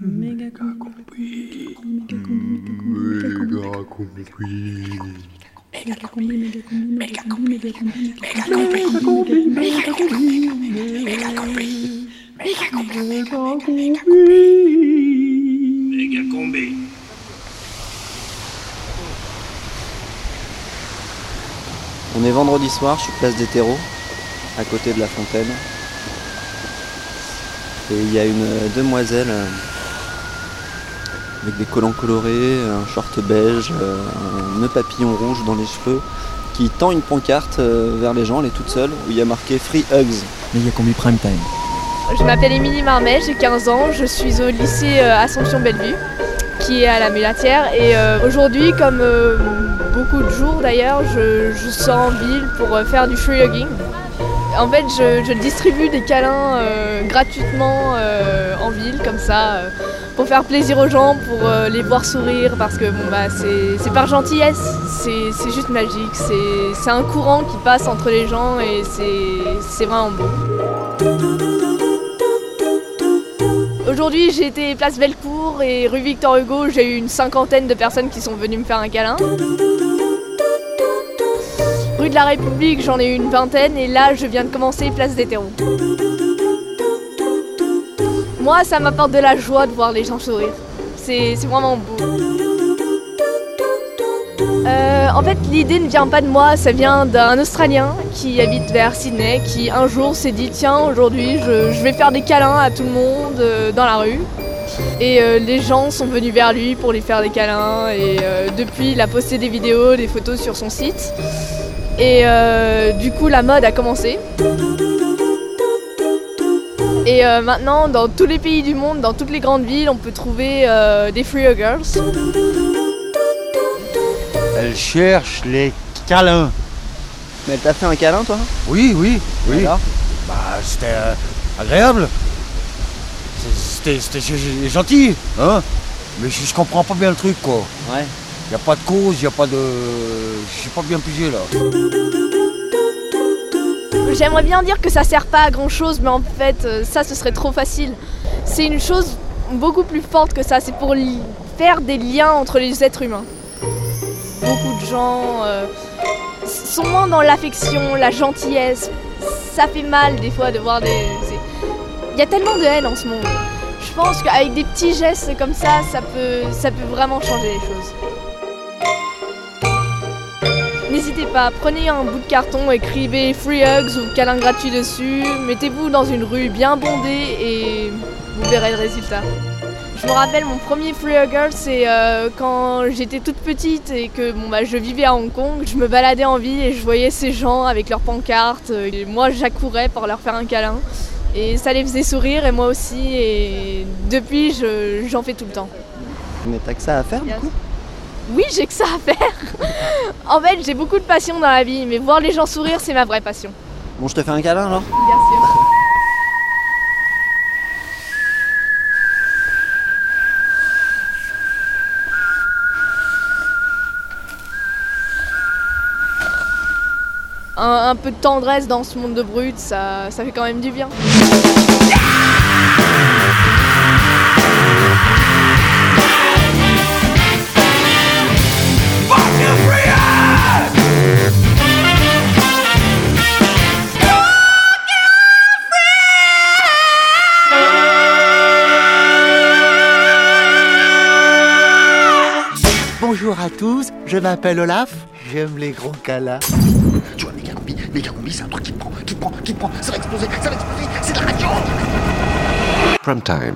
Méga combi. Méga combi, méga combi, méga combi. Méga combi, méga combi, méga combi, méga combi, méga combi, méga combi, méga combi. Méga combi. On est vendredi soir, je suis place des terreaux, à côté de la fontaine. Et il y a une euh, demoiselle euh, avec des collants colorés, un short beige, euh, un nœud papillon rouge dans les cheveux, qui tend une pancarte euh, vers les gens, elle est toute seule, où il y a marqué Free Hugs. Méga combi prime time. Je m'appelle Émilie Marmet, j'ai 15 ans, je suis au lycée euh, Assomption Bellevue, qui est à la Mulatière. Et aujourd'hui, comme beaucoup de jours d'ailleurs, je, je sors en ville pour faire du free hugging. En fait, je, je distribue des câlins euh, gratuitement euh, en ville, comme ça, euh, pour faire plaisir aux gens, pour euh, les voir sourire, parce que bon, bah, c'est par gentillesse, c'est juste magique, c'est un courant qui passe entre les gens et c'est c'est vraiment beau. Aujourd'hui, j'ai été place Bellecour et rue Victor Hugo. J'ai eu une cinquantaine de personnes qui sont venues me faire un câlin. Rue de la République, j'en ai eu une vingtaine et là, je viens de commencer place des terreaux. Moi, ça m'apporte de la joie de voir les gens sourire. C'est vraiment beau. Euh, en fait, l'idée ne vient pas de moi, ça vient d'un Australien qui habite vers Sydney, qui un jour s'est dit tiens, aujourd'hui je, vais faire des câlins à tout le monde euh, dans la rue. Et euh, les gens sont venus vers lui pour lui faire des câlins. Et depuis, il a posté des vidéos, des photos sur son site. Et du coup, la mode a commencé. Et euh, maintenant, dans tous les pays du monde, dans toutes les grandes villes, on peut trouver euh, des free huggers. Elle cherche les câlins. Mais elle t'a fait un câlin toi? Oui, oui, oui. Alors? Bah, c'était euh, agréable. C'était gentil, hein. Mais je, je comprends pas bien le truc, quoi. Ouais. Y a pas de cause, y a pas de. J'ai pas bien pigé là. J'aimerais bien dire que ça sert pas à grand chose, mais en fait, euh, ça ce serait trop facile. C'est une chose beaucoup plus forte que ça. C'est pour faire des liens entre les êtres humains. Beaucoup de gens euh, sont moins dans l'affection, la gentillesse. Ça fait mal des fois de voir des. Il y a tellement de haine en ce monde. Je pense qu'avec des petits gestes comme ça, ça peut, ça peut vraiment changer les choses. N'hésitez pas, prenez un bout de carton, écrivez free hugs ou câlin gratuit dessus, mettez-vous dans une rue bien bondée et vous verrez le résultat. Je me rappelle mon premier free hugger, c'est euh, quand j'étais toute petite et que bon, bah, je vivais à Hong Kong. Je me baladais en ville et je voyais ces gens avec leurs pancartes. Et moi, j'accourais pour leur faire un câlin. Et ça les faisait sourire et moi aussi. Et depuis, je- j'en fais tout le temps. Mais t'as que ça à faire du coup? Oui, j'ai que ça à faire. en fait, j'ai beaucoup de passion dans la vie, mais voir les gens sourire, c'est ma vraie passion. Bon, je te fais un câlin alors Bien sûr. Un, un peu de tendresse dans ce monde de brut, ça, ça fait quand même du bien. Je m'appelle Olaf, j'aime les gros câlins. Tu vois, méga combi, méga combi, c'est un truc qui te prend, qui te prend, qui te prend, ça va exploser, ça va exploser, c'est de la radio Prime time.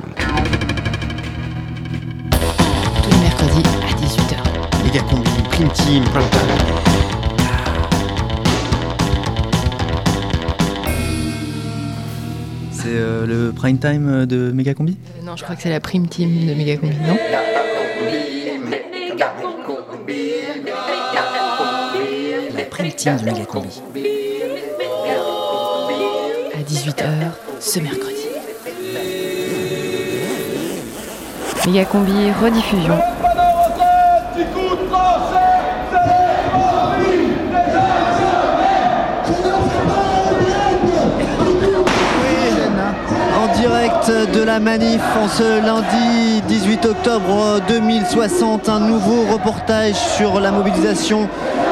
Tous les mercredis à 18h. Méga combi, prime team, Prime time. C'est euh, le prime time euh, de Méga combi? Euh, non, je crois que c'est la prime team de Méga Combi, non? À 18h ce mercredi. Méga Combi rediffusion. En direct de la manif en ce lundi 18 octobre 2060. Un nouveau reportage sur la mobilisation,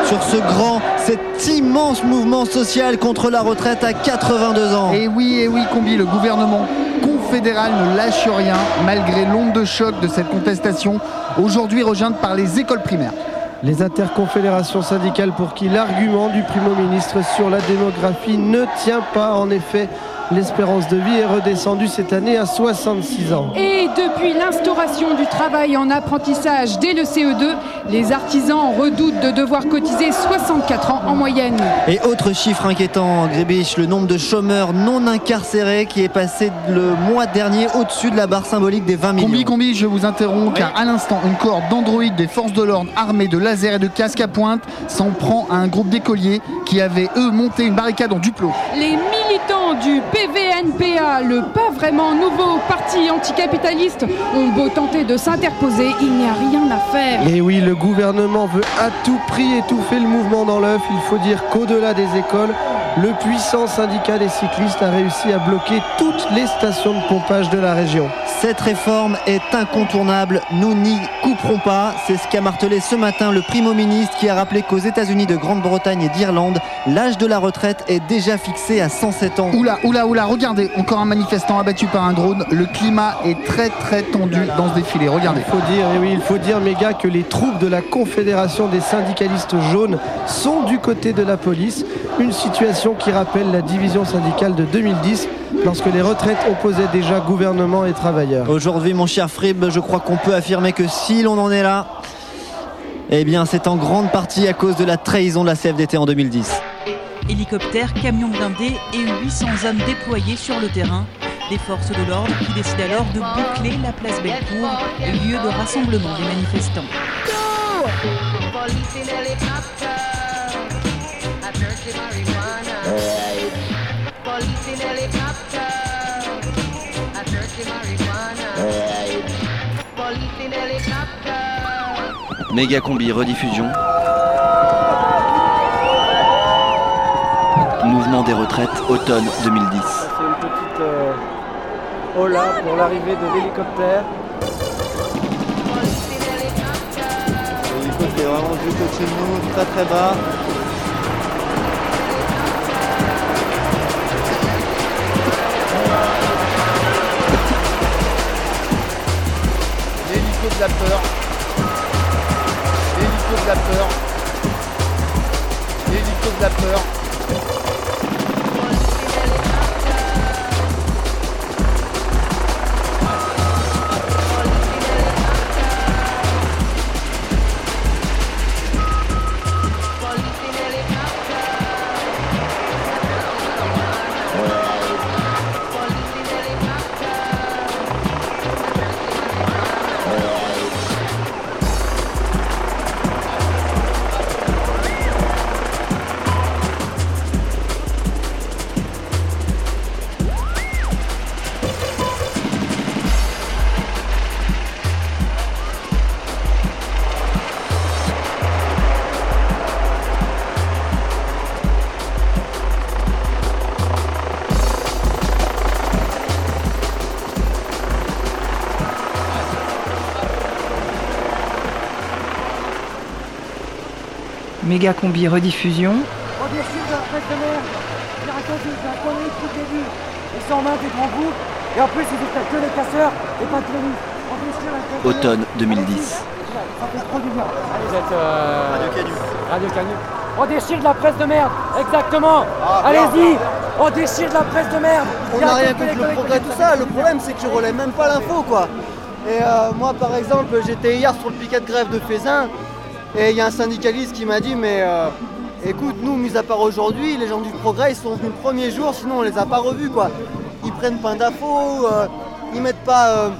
sur ce grand, cet immense mouvement social contre la retraite à 82 ans. Et oui, et oui, Combi, le gouvernement confédéral ne lâche rien malgré l'onde de choc de cette contestation, aujourd'hui rejointe par les écoles primaires. Les interconfédérations syndicales pour qui l'argument du Premier ministre sur la démographie ne tient pas en effet. L'espérance de vie est redescendue cette année à 66 ans. Et depuis l'instauration du travail en apprentissage dès le CE2, les artisans redoutent de devoir cotiser 64 ans en moyenne. Et autre chiffre inquiétant, Grébich, le nombre de chômeurs non incarcérés qui est passé le mois dernier au-dessus de la barre symbolique des 20 millions. Combi, combi, je vous interromps car à l'instant, une corde d'androïdes des forces de l'ordre armés de lasers et de casques à pointe s'en prend à un groupe d'écoliers qui avaient, eux, monté une barricade en duplo. Les du PVNPA, le pas vraiment nouveau parti anticapitaliste, ont beau tenter de s'interposer, il n'y a rien à faire. Et oui, le gouvernement veut à tout prix étouffer le mouvement dans l'œuf. Il faut dire qu'au-delà des écoles, le puissant syndicat des cyclistes a réussi à bloquer toutes les stations de pompage de la région. Cette réforme est incontournable, nous n'y couperons pas. C'est ce qu'a martelé ce matin le Primo ministre qui a rappelé qu'aux États-Unis de Grande-Bretagne et d'Irlande, l'âge de la retraite est déjà fixé à 107 ans. Oula, oula, oula, regardez, encore un manifestant abattu par un drone. Le climat est très très tendu dans ce défilé. Regardez. Il faut dire, et oui, il faut dire, méga, que les troupes de la Confédération des syndicalistes jaunes sont du côté de la police. Une situation qui rappelle la division syndicale de 2010 lorsque les retraites opposaient déjà gouvernement et travailleurs. Aujourd'hui, mon cher Frib, je crois qu'on peut affirmer que si l'on en est là, eh bien, c'est en grande partie à cause de la trahison de la CFDT en 2010. Hélicoptères, camions blindés et 800 hommes déployés sur le terrain. Des forces de l'ordre qui décident alors de boucler la place Bellecour, lieu de rassemblement des manifestants. Méga combi rediffusion. Mouvement des retraites automne 2010. C'est une petite euh, hola pour l'arrivée de l'hélicoptère. L'hélico qui est vraiment juste au-dessus de nous, très très bas. De la peur. L'hélico de la peur. L'hélico de la peur. Méga combi rediffusion. On décide de la presse de merde. J'ai raconté c'est un connerie depuis le début. Ils sont en main des grands groupes. Et en plus, ils étaient que les casseurs et pas que les nuits. On déchire la presse de merde. Automne 2010. Ça fait trop du bien. Allez, vous êtes euh... Radio Canu. Radio Canu. On déchire de la presse de merde. Exactement. Allez-y. On déchire de la presse de merde. On n'a rien contre le progrès, tout ça. Le problème, c'est que je relève même pas l'info, quoi. Et euh, moi, par exemple, j'étais hier sur le piquet de grève de Fézin. Et il y a un syndicaliste qui m'a dit, mais euh, écoute, nous, mis à part aujourd'hui, les gens du progrès, ils sont venus le premier jour, sinon on les a pas revus, quoi. Ils prennent pas d'infos, euh, ils mettent pas euh,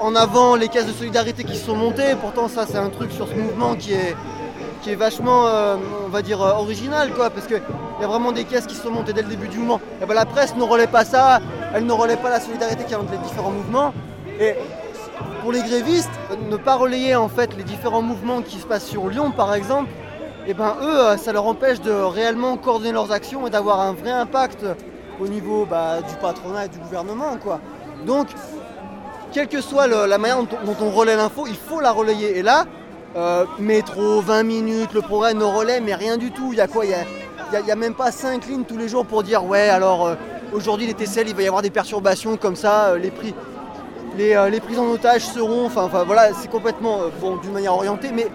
en avant les caisses de solidarité qui sont montées. Pourtant, ça, c'est un truc sur ce mouvement qui est, qui est vachement, euh, on va dire, original, quoi, parce qu'il y a vraiment des caisses qui sont montées dès le début du mouvement. Et ben, la presse ne relaie pas ça, elle ne relaie pas la solidarité qu'il y a entre les différents mouvements. Pour les grévistes, ne pas relayer en fait les différents mouvements qui se passent sur Lyon par exemple, et ben eux, euh, ça leur empêche de réellement coordonner leurs actions et d'avoir un vrai impact au niveau bah, du patronat et du gouvernement quoi. Donc, quelle que soit la manière dont on, relaie l'info, il faut la relayer. Et là, euh, métro, 20 minutes, le progrès nos relais, mais rien du tout. Il y a quoi? Il y a, même pas 5 lignes tous les jours pour dire ouais, alors euh, aujourd'hui les TCL, il va y avoir des perturbations comme ça, les prix. Les, euh, les prises en otage seront, enfin, voilà, c'est complètement euh, bon d'une manière orientée, mais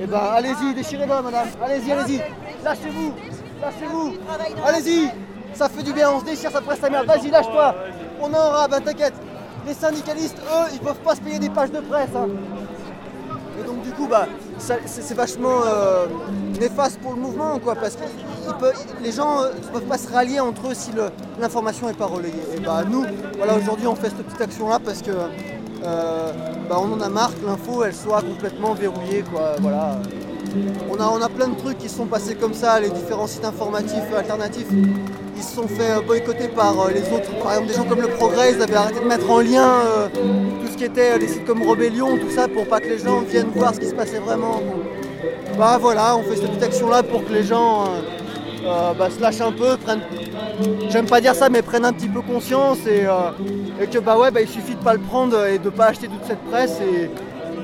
eh ben allez-y, déchirez-la madame, allez-y, allez-y, lâchez-vous, lâchez-vous, allez-y, ça fait du bien, on se déchire, ça presse la merde, vas-y, lâche-toi, on en aura, ben t'inquiète, les syndicalistes, eux, ils peuvent pas se payer des pages de presse. hein. Et donc du coup, bah, c'est vachement euh, néfaste pour le mouvement, quoi, parce que les gens euh, ne peuvent pas se rallier entre eux si l'information n'est pas relayée. Et bah nous, voilà, aujourd'hui, on fait cette petite action-là parce que euh, bah, on en a marre que l'info, elle soit complètement verrouillée. Voilà. On a, on a plein de trucs qui sont passés comme ça, les différents sites informatifs euh, alternatifs, ils se sont fait euh, boycotter par euh, les autres. Par exemple, des gens comme Le Progrès, ils avaient arrêté de mettre en lien euh, tout ce qui était euh, les sites comme Rebellion, tout ça, pour pas que les gens viennent voir ce qui se passait vraiment. Bah voilà, on fait cette petite action-là pour que les gens euh, euh, bah, se lâchent un peu, prennent, j'aime pas dire ça, mais prennent un petit peu conscience et, euh, et que bah ouais, bah, il suffit de pas le prendre et de pas acheter toute cette presse et,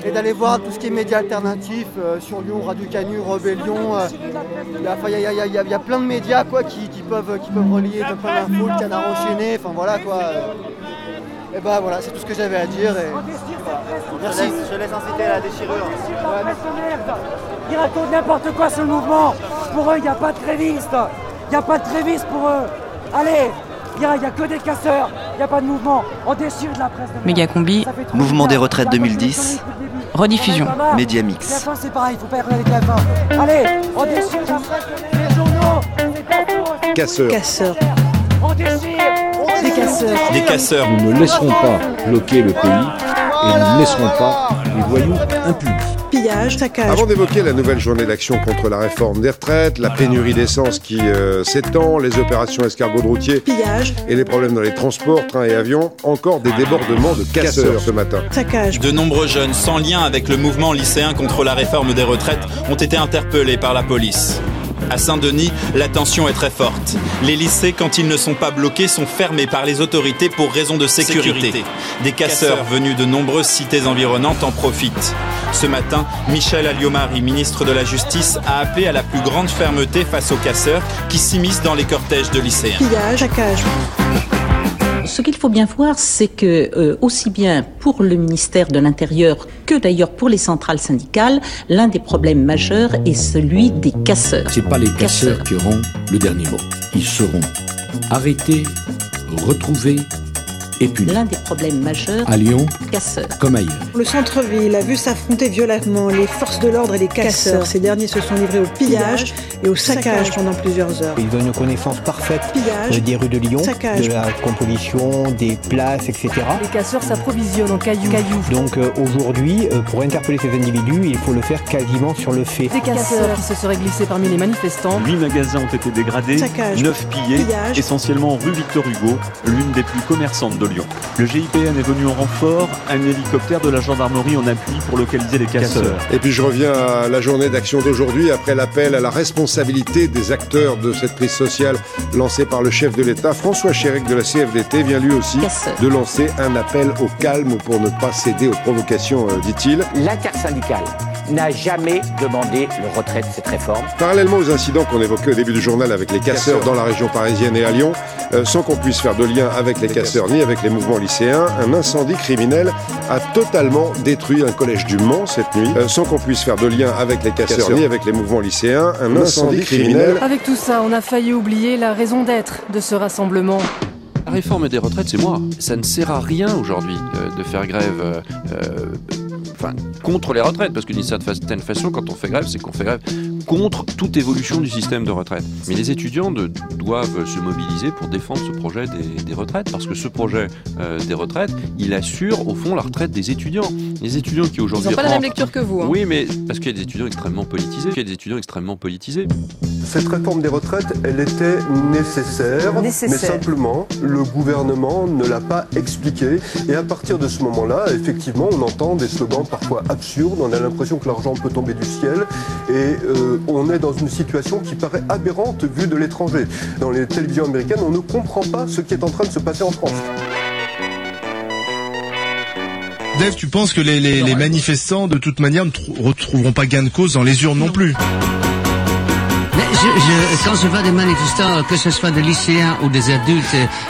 et d'aller voir tout ce qui est médias alternatifs euh, sur Lyon, Radio Canu, Rebellion. euh, Il y, y y y a- il y a plein de médias quoi, qui, qui peuvent, qui peuvent relier plein d'infos, le canard enchaîné, enfin voilà quoi. Et bah voilà, c'est tout ce que j'avais à dire. Et... Merci. Je laisse inciter à la déchirure. Ils racontent n'importe quoi sur le mouvement. Pour eux, il n'y a pas de grévistes. Il n'y a pas de grévistes pour eux. Allez, il n'y a, a que des casseurs. Il n'y a pas de mouvement. On déchire de la presse. de Méga combi, Ça fait trop Mouvement des retraites La 2010, depuis le début. rediffusion. Média Mix. TF1, c'est pareil, il faut pas y regarder TF1. Allez, on déchire de la presse, les journaux. C'est pas Casseurs. Casseurs. On déchire. Des casseurs. Des casseurs. Nous ne laisserons pas bloquer le pays et nous ne laisserons pas les voyous impunis. Pillage, saccage. Avant d'évoquer la nouvelle journée d'action contre la réforme des retraites, la pénurie d'essence qui euh, s'étend, les opérations escargots de routiers Pillage, et les problèmes dans les transports, trains et avions, encore des débordements de casseurs ce matin. saccage. De nombreux jeunes sans lien avec le mouvement lycéen contre la réforme des retraites ont été interpellés par la police. À Saint-Denis, la tension est très forte. Les lycées, quand ils ne sont pas bloqués, sont fermés par les autorités pour raison de sécurité. Des casseurs venus de nombreuses cités environnantes en profitent. Ce matin, Michel Alliomari, ministre de la Justice, a appelé à la plus grande fermeté face aux casseurs qui s'immiscent dans les cortèges de lycéens. Pillage, saccage. Ce qu'il faut bien voir, c'est que euh, aussi bien pour le ministère de l'Intérieur que d'ailleurs pour les centrales syndicales, l'un des problèmes majeurs est celui des casseurs. C'est pas les casseurs qui auront le dernier mot. Ils seront arrêtés, retrouvés et punis. L'un des problèmes majeurs, À Lyon, casseurs. comme ailleurs. Le centre-ville a vu s'affronter violemment les forces de l'ordre et les casseurs. Ces derniers se sont livrés au pillage et au saccage pendant plusieurs heures. Ils ont une connaissance parfaite Pillage, des rues de Lyon, saccage. de la composition, des places, etc. Les casseurs s'approvisionnent en cailloux. Donc euh, aujourd'hui, euh, pour interpeller ces individus, il faut le faire quasiment sur le fait. Des casseurs qui se seraient glissés parmi les manifestants. 8 magasins ont été dégradés, Saccage. 9 pillés, Pillage. essentiellement rue Victor Hugo, l'une des plus commerçantes de Lyon. Le GIPN est venu en renfort, un hélicoptère de la gendarmerie en appui pour localiser les casseurs. Et puis je reviens à la journée d'action d'aujourd'hui après l'appel à la responsabilité des acteurs de cette crise sociale lancée par le chef de l'État. François Chérec de la CFDT vient lui aussi de lancer un appel au calme pour ne pas céder aux provocations, euh, dit-il. L'intersyndicale n'a jamais demandé le retrait de cette réforme. Parallèlement aux incidents qu'on évoquait au début du journal avec les casseurs dans la région parisienne et à Lyon, euh, sans qu'on puisse faire de lien avec les casseurs ni avec les mouvements lycéens, un incendie criminel a totalement détruit un collège du Mans cette nuit. Euh, sans qu'on puisse faire de lien avec les casseurs ni avec les mouvements lycéens, un incendie criminel Avec tout ça, on a failli oublier la raison d'être de ce rassemblement. La réforme des retraites, c'est moi. Ça ne sert à rien aujourd'hui euh, de faire grève euh, euh, enfin, contre les retraites, parce que d'une certaine façon, quand on fait grève, c'est qu'on fait grève contre toute évolution du système de retraite. Mais les étudiants de- doivent se mobiliser pour défendre ce projet des, des retraites, parce que ce projet euh, des retraites, il assure au fond la retraite des étudiants. Les étudiants qui Ils aujourd'hui n'ont pas la même lecture que vous. hein. Oui, mais parce qu'il y a des étudiants extrêmement politisés. Il y a des étudiants extrêmement politisés. Cette réforme des retraites, elle était nécessaire, Nécessaire. mais simplement, le gouvernement ne l'a pas expliqué. Et à partir de ce moment-là, effectivement, on entend des slogans parfois absurdes, on a l'impression que l'argent peut tomber du ciel, et euh, on est dans une situation qui paraît aberrante vue de l'étranger. Dans les télévisions américaines, on ne comprend pas ce qui est en train de se passer en France. Dave, tu penses que les manifestants, de toute manière, ne retrouveront pas gain de cause dans les urnes non plus? Je, je- quand je vois des manifestants, que ce soit des lycéens ou des adultes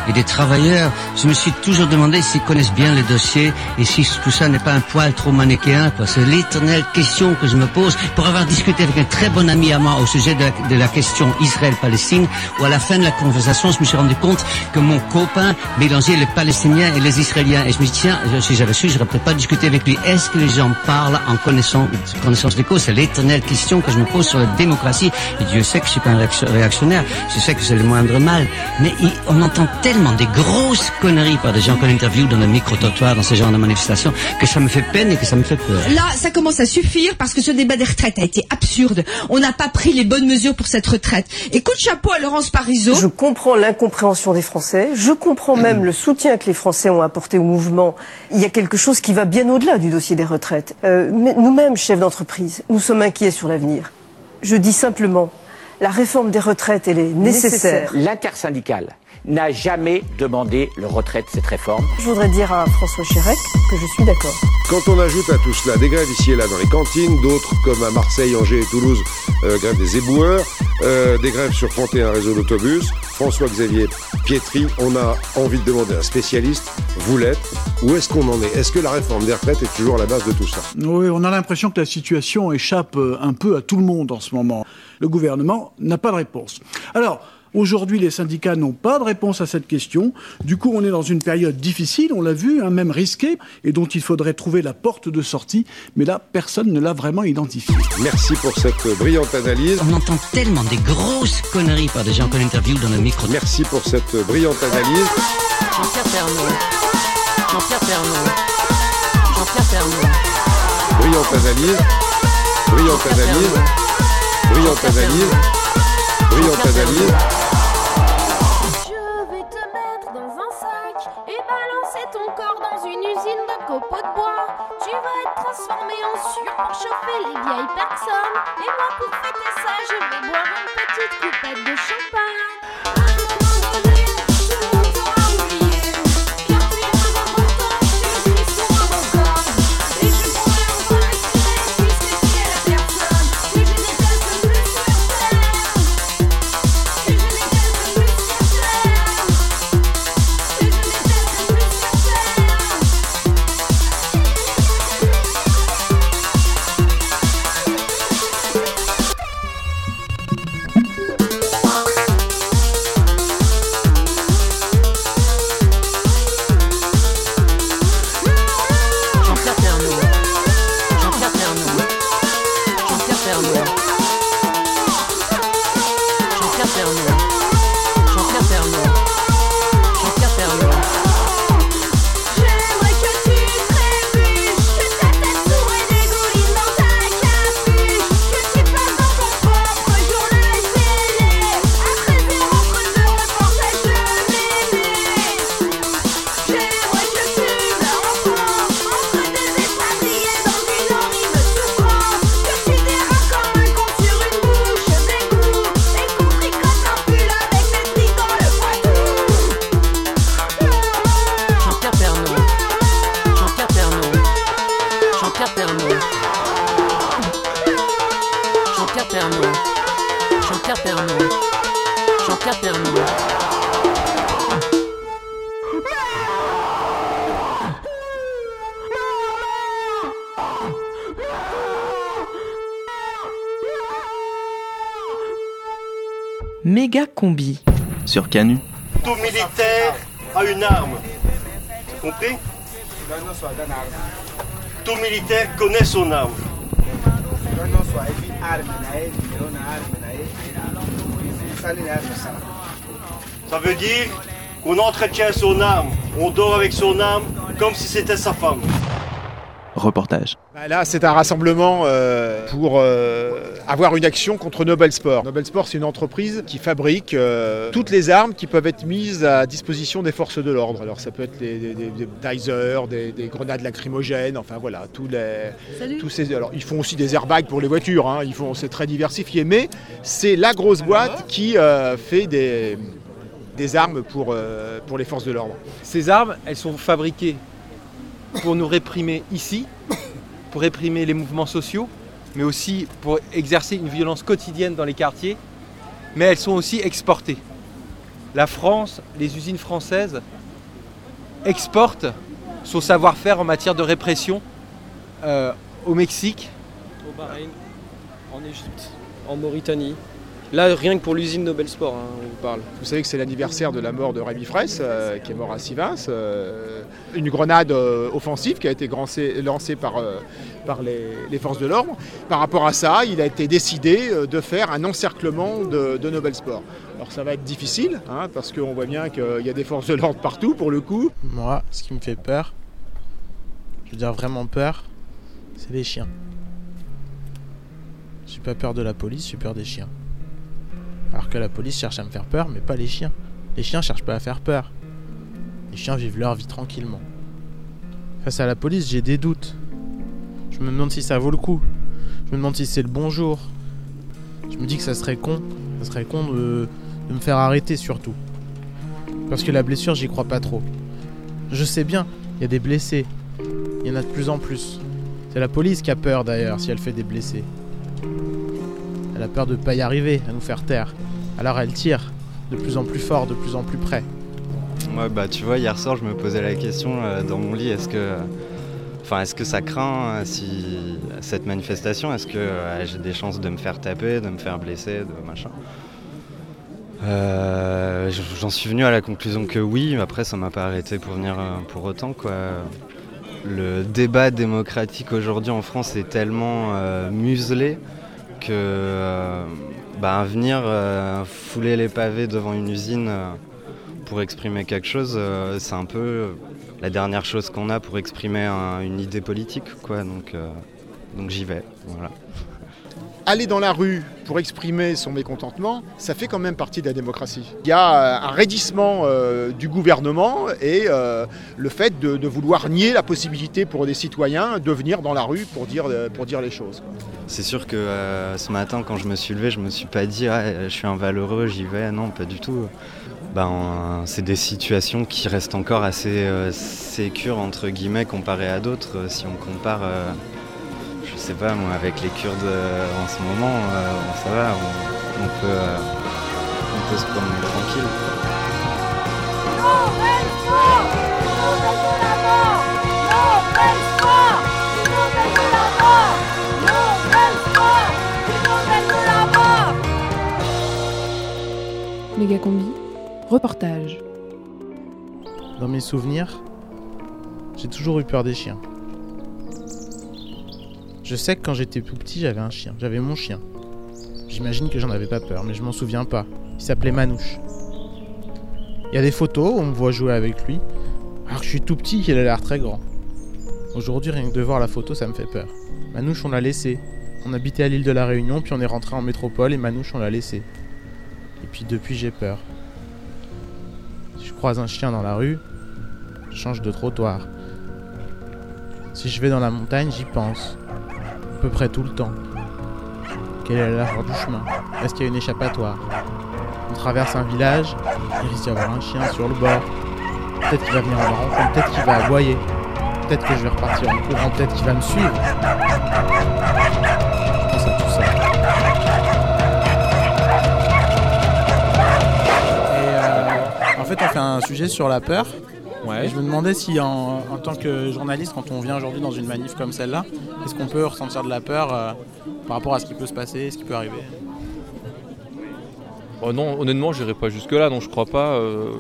et des travailleurs, je me suis toujours demandé s'ils connaissent bien les dossiers et si tout ça n'est pas un poil trop manichéen. C'est l'éternelle question que je me pose pour avoir discuté avec un très bon ami à moi au sujet de la, question Israël-Palestine, où à la fin de la conversation, je me suis rendu compte que mon copain mélangeait les Palestiniens et les Israéliens. Et je me dis, tiens, si j'avais su, j'aurais peut-être pas discuté avec lui. Est-ce que les gens parlent en connaissance, connaissance des causes? C'est l'éternelle question que je me pose sur la démocratie. Dieu sait que je suis pas un réaction- réactionnaire. Je sais que c'est le moindre mal. Mais il- on entend tellement des grosses conneries par des gens qu'on interviewe dans le micro-trottoir, dans ce genre de manifestations, que ça me fait peine et que ça me fait peur. Là, ça commence à suffire parce que ce débat des retraites a été absurde. On n'a pas pris les bonnes mesures pour cette retraite. Et coup de chapeau à Laurence Parisot. Je comprends l'incompréhension des Français. Je comprends même le soutien que les Français ont apporté au mouvement. Il y a quelque chose qui va bien au-delà du dossier des retraites. Euh, mais Nous-mêmes, chefs d'entreprise, nous sommes inquiets sur l'avenir. Je dis simplement, la réforme des retraites, elle est nécessaire. L'intersyndicale n'a jamais demandé le retrait de cette réforme. Je voudrais dire à François Chérec que je suis d'accord. Quand on ajoute à tout cela des grèves ici et là dans les cantines, d'autres comme à Marseille, Angers et Toulouse, euh, grève des éboueurs, euh, des grèves sur 31 réseaux d'autobus, François-Xavier Pietri, on a envie de demander à un spécialiste, vous l'êtes, où est-ce qu'on en est? Est-ce que la réforme des retraites est toujours à la base de tout ça? Oui, on a l'impression que la situation échappe euh, un peu à tout le monde en ce moment. Le gouvernement n'a pas de réponse. Alors, aujourd'hui, les syndicats n'ont pas de réponse à cette question. Du coup, on est dans une période difficile, on l'a vu, hein, même risquée, et dont il faudrait trouver la porte de sortie. Mais là, personne ne l'a vraiment identifié. Merci pour cette brillante analyse. On entend tellement des grosses conneries par des gens qu'on interviewe dans le micro. Merci pour cette brillante analyse. Jean-Pierre. Jean-Pierre. Jean-Pierre. Brillante analyse. Brillante analyse. Brillante analyse. Brillante analyse. De copeaux de bois. Tu vas être transformé en sueur pour chauffer les vieilles personnes. Et moi, pour fêter ça, je vais boire une petite coupette de champagne. Jean-Pierre. Jean-Pierre. Jean-Pierre. Méga combi. Sur Canu. Tout militaire a une arme. Compris? Tout militaire connaît son arme. Ça veut dire qu'on entretient son arme, on dort avec son arme comme si c'était sa femme. Reportage. Bah Là, c'est un rassemblement euh, pour euh, avoir une action contre Nobel Sport. Nobel Sport, c'est une entreprise qui fabrique euh, toutes les armes qui peuvent être mises à disposition des forces de l'ordre. Alors, ça peut être des, des, des, des tasers, des, des grenades lacrymogènes, enfin voilà, tous les, Salut. tous ces. Alors, ils font aussi des airbags pour les voitures. hein, ils font, c'est très diversifié, mais c'est la grosse boîte qui euh, fait des, des armes pour, euh, pour les forces de l'ordre. Ces armes, elles sont fabriquées pour nous réprimer ici, pour réprimer les mouvements sociaux, mais aussi pour exercer une violence quotidienne dans les quartiers, mais elles sont aussi exportées. La France, les usines françaises exportent son savoir-faire en matière de répression euh, au Mexique, Au Bahreïn, en Égypte, en Mauritanie. Là, rien que pour l'usine Nobel Sport, hein, on vous parle. Vous savez que c'est l'anniversaire de la mort de Rémi Fraisse, euh, qui est mort à Sivins. euh, une grenade euh, offensive qui a été lancée, lancée par, euh, par les, les forces de l'ordre. Par rapport à ça, il a été décidé euh, de faire un encerclement de, de Nobel Sport. Alors ça va être difficile, hein, parce qu'on voit bien qu'il y a des forces de l'ordre partout pour le coup. Moi, ce qui me fait peur, je veux dire vraiment peur, c'est les chiens. J'ai pas peur de la police, j'ai peur des chiens. Alors que la police cherche à me faire peur, mais pas les chiens. Les chiens cherchent pas à faire peur. Les chiens vivent leur vie tranquillement. Face à la police, j'ai des doutes. Je me demande si ça vaut le coup. Je me demande si c'est le bon jour. Je me dis que ça serait con. Ça serait con de, de me faire arrêter surtout. Parce que la blessure, j'y crois pas trop. Je sais bien, il y a des blessés. Il y en a de plus en plus. C'est la police qui a peur d'ailleurs si elle fait des blessés. Elle a peur de pas y arriver, à nous faire taire. Alors elle tire, de plus en plus fort, de plus en plus près. Ouais, bah tu vois, hier soir, je me posais la question euh, dans mon lit, est-ce que, enfin, est-ce que ça craint euh, si cette manifestation, est-ce que euh, j'ai des chances de me faire taper, de me faire blesser, de machin? J'en suis venu à la conclusion que oui, mais après ça m'a pas arrêté pour venir pour autant quoi. Le débat démocratique aujourd'hui en France est tellement muselé que euh, bah, venir euh, fouler les pavés devant une usine euh, pour exprimer quelque chose, c'est un peu la dernière chose qu'on a pour exprimer un- une idée politique quoi. Donc, donc j'y vais. Voilà. Aller dans la rue pour exprimer son mécontentement, ça fait quand même partie de la démocratie. Il y a euh, un raidissement euh, du gouvernement et euh, le fait de, vouloir nier la possibilité pour des citoyens de venir dans la rue pour dire, pour dire les choses. C'est sûr que ce matin, quand je me suis levé, je me suis pas dit je suis un valeureux, j'y vais. Non, pas du tout. Ben, c'est des situations qui restent encore assez sécures entre guillemets comparées à d'autres. Si on compare, sais pas moi, avec les Kurdes euh, en ce moment, euh, ça va, on, on peut, euh, on peut se promener tranquille. Méga combi, reportage. Dans mes souvenirs, j'ai toujours eu peur des chiens. Je sais que quand j'étais tout petit, j'avais un chien. J'avais mon chien. J'imagine que j'en avais pas peur, mais je m'en souviens pas. Il s'appelait Manouche. Il y a des photos où on me voit jouer avec lui. Alors que je suis tout petit, il a l'air très grand. Aujourd'hui, rien que de voir la photo, ça me fait peur. Manouche, on l'a laissé. On habitait à l'île de la Réunion, puis on est rentré en métropole et Manouche, on l'a laissé. Et puis depuis, j'ai peur. Si je croise un chien dans la rue, je change de trottoir. Si je vais dans la montagne, j'y pense. Peu près tout le temps. Quelle est la du chemin? Est-ce qu'il y a une échappatoire? On traverse un village, il risque d'y avoir un chien sur le bord. Peut-être qu'il va venir à ma peut-être qu'il va aboyer. Peut-être que je vais repartir en courant, peut-être qu'il va me suivre. Tout ça? Euh, en fait, on fait un sujet sur la peur. Et je me demandais si, en, en tant que journaliste, quand on vient aujourd'hui dans une manif comme celle-là, est-ce qu'on peut ressentir de la peur euh, par rapport à ce qui peut se passer, ce qui peut arriver? Oh non, honnêtement, j'irai pas jusque-là, donc je crois pas. euh,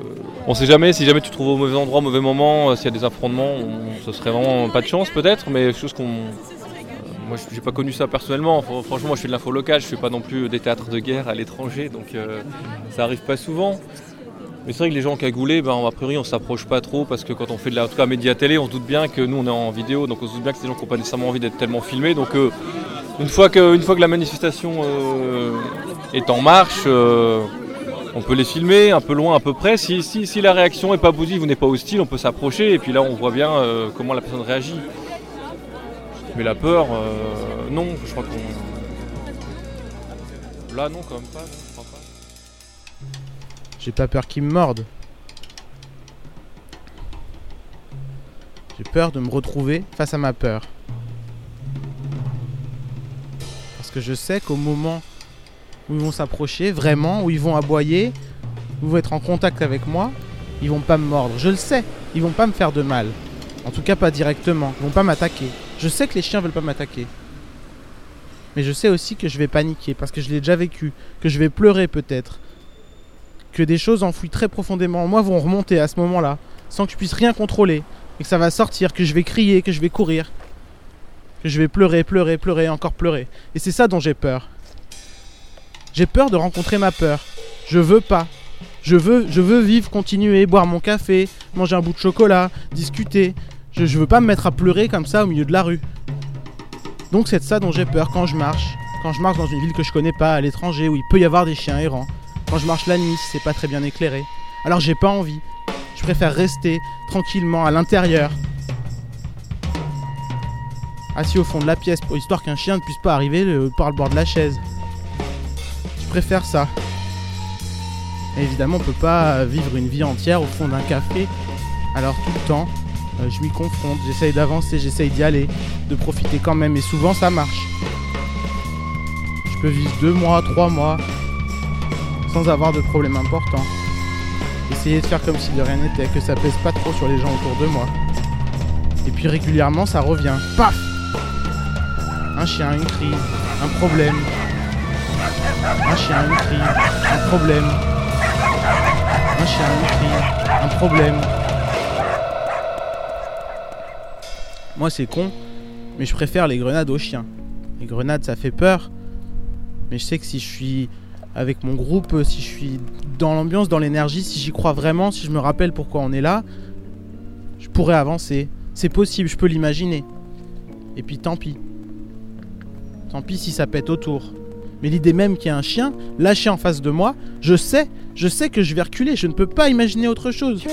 On sait jamais, si jamais tu te trouves au mauvais endroit, au mauvais moment, euh, s'il y a des affrontements, on- ce serait vraiment pas de chance peut-être, mais chose qu'on. euh, Moi, j'ai pas connu ça personnellement. Fr- Franchement, moi, je fais de l'info locale, je fais pas non plus des théâtres de guerre à l'étranger, donc euh, ça arrive pas souvent. Mais c'est vrai que les gens cagoulés, ben, a priori, on s'approche pas trop parce que quand on fait de la en tout cas, média télé, on se doute bien que nous, on est en vidéo, donc on se doute bien que c'est des gens qui n'ont pas nécessairement envie d'être tellement filmés. Donc, euh, une, fois que, une fois que la manifestation euh, est en marche, euh, on peut les filmer un peu loin, à peu près. Si, si, si la réaction n'est pas positive ou n'est pas hostile, on peut s'approcher et puis là, on voit bien comment la personne réagit. Mais la peur, non, je crois qu'on. Là, non, quand même pas, J'ai pas peur qu'ils me mordent. J'ai peur de me retrouver face à ma peur. Parce que je sais qu'au moment où ils vont s'approcher, vraiment, où ils vont aboyer, où ils vont être en contact avec moi, ils vont pas me mordre. Je le sais, ils vont pas me faire de mal. En tout cas pas directement, ils vont pas m'attaquer. Je sais que les chiens veulent pas m'attaquer. Mais je sais aussi que je vais paniquer parce que je l'ai déjà vécu, que je vais pleurer peut-être, que des choses enfouies très profondément en moi vont remonter à ce moment-là, sans que je puisse rien contrôler, et que ça va sortir, que je vais crier, que je vais courir, que je vais pleurer, pleurer, pleurer, encore pleurer. Et c'est ça dont j'ai peur. J'ai peur de rencontrer ma peur. Je veux pas. Je veux, je veux vivre, continuer, boire mon café, manger un bout de chocolat, discuter. Je, je veux pas me mettre à pleurer comme ça au milieu de la rue. Donc c'est de ça dont j'ai peur quand je marche. Quand je marche dans une ville que je connais pas, à l'étranger, où il peut y avoir des chiens errants. Quand je marche la nuit, si c'est pas très bien éclairé. Alors j'ai pas envie. Je préfère rester tranquillement à l'intérieur. Assis au fond de la pièce, pour histoire qu'un chien ne puisse pas arriver par le bord de la chaise. Je préfère ça. Évidemment, on peut pas vivre une vie entière au fond d'un café. Alors tout le temps, euh, je m'y confronte, j'essaye d'avancer, j'essaye d'y aller, de profiter quand même. Et souvent, ça marche. Je peux vivre deux mois, trois mois, sans avoir de problème important. Essayer de faire comme si de rien n'était, que ça pèse pas trop sur les gens autour de moi. Et puis régulièrement, ça revient. Paf Un chien, une crise, un problème. Un chien, une crise, un problème. Un chien, une crise, un problème. Moi, c'est con, mais je préfère les grenades aux chiens. Les grenades, ça fait peur. Mais je sais que si je suis avec mon groupe, si je suis dans l'ambiance, dans l'énergie, si j'y crois vraiment, si je me rappelle pourquoi on est là, je pourrais avancer. C'est possible, je peux l'imaginer. Et puis tant pis. Tant pis si ça pète autour. Mais l'idée même qu'il y a un chien lâché en face de moi, je sais, je sais que je vais reculer, je ne peux pas imaginer autre chose.